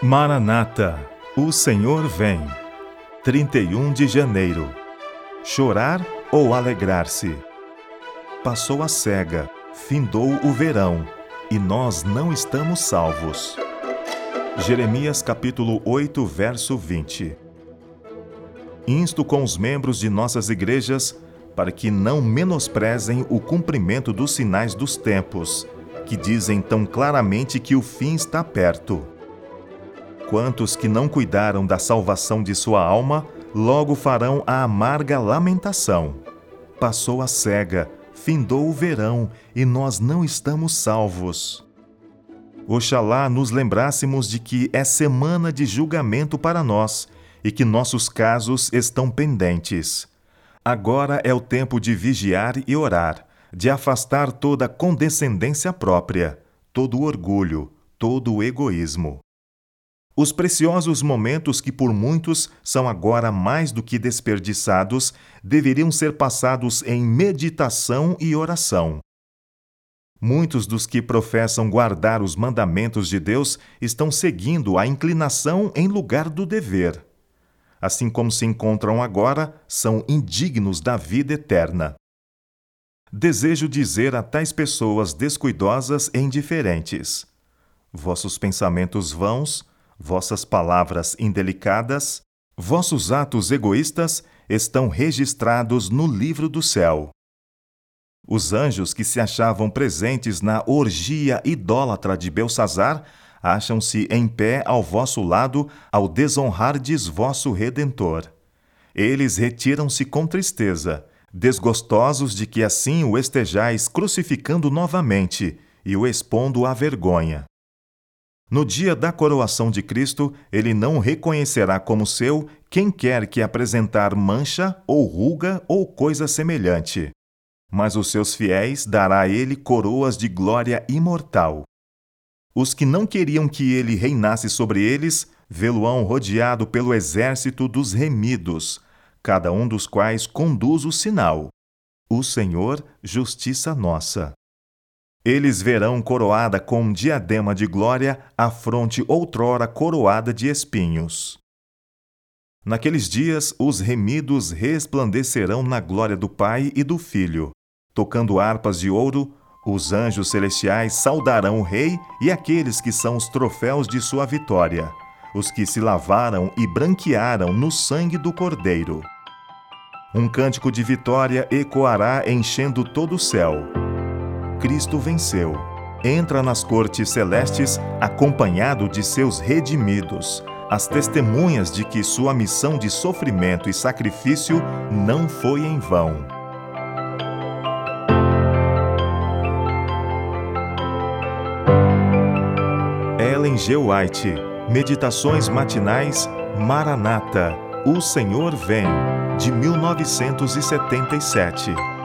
Maranata, o Senhor vem. 31 de janeiro. Chorar ou alegrar-se? Passou a cega, findou o verão, e nós não estamos salvos. Jeremias capítulo 8, verso 20. Insto com os membros de nossas igrejas para que não menosprezem o cumprimento dos sinais dos tempos, que dizem tão claramente que o fim está perto. Quantos que não cuidaram da salvação de sua alma, logo farão a amarga lamentação. Passou a cega, findou o verão, e nós não estamos salvos. Oxalá nos lembrássemos de que é semana de julgamento para nós e que nossos casos estão pendentes. Agora é o tempo de vigiar e orar, de afastar toda condescendência própria, todo orgulho, todo egoísmo. Os preciosos momentos que por muitos são agora mais do que desperdiçados deveriam ser passados em meditação e oração. Muitos dos que professam guardar os mandamentos de Deus estão seguindo a inclinação em lugar do dever. Assim como se encontram agora, são indignos da vida eterna. Desejo dizer a tais pessoas descuidosas e indiferentes: Vossos pensamentos vãos vossas palavras indelicadas, vossos atos egoístas estão registrados no livro do céu. Os anjos que se achavam presentes na orgia idólatra de Belsazar acham-se em pé ao vosso lado ao desonrardes vosso Redentor. Eles retiram-se com tristeza, desgostosos de que assim o estejais crucificando novamente e o expondo à vergonha. No dia da coroação de Cristo, ele não reconhecerá como seu quem quer que apresentar mancha ou ruga ou coisa semelhante. Mas os seus fiéis dará a ele coroas de glória imortal. Os que não queriam que ele reinasse sobre eles, vê-lo-ão rodeado pelo exército dos remidos, cada um dos quais conduz o sinal. O Senhor, justiça nossa. Eles verão coroada com diadema de glória a fronte outrora coroada de espinhos. Naqueles dias, os remidos resplandecerão na glória do Pai e do Filho. Tocando harpas de ouro, os anjos celestiais saudarão o Rei e aqueles que são os troféus de sua vitória, os que se lavaram e branquearam no sangue do Cordeiro. Um cântico de vitória ecoará enchendo todo o céu. Cristo venceu. Entra nas cortes celestes acompanhado de seus redimidos, as testemunhas de que sua missão de sofrimento e sacrifício não foi em vão. Ellen G. White, Meditações Matinais, Maranata, O Senhor Vem, de 1977.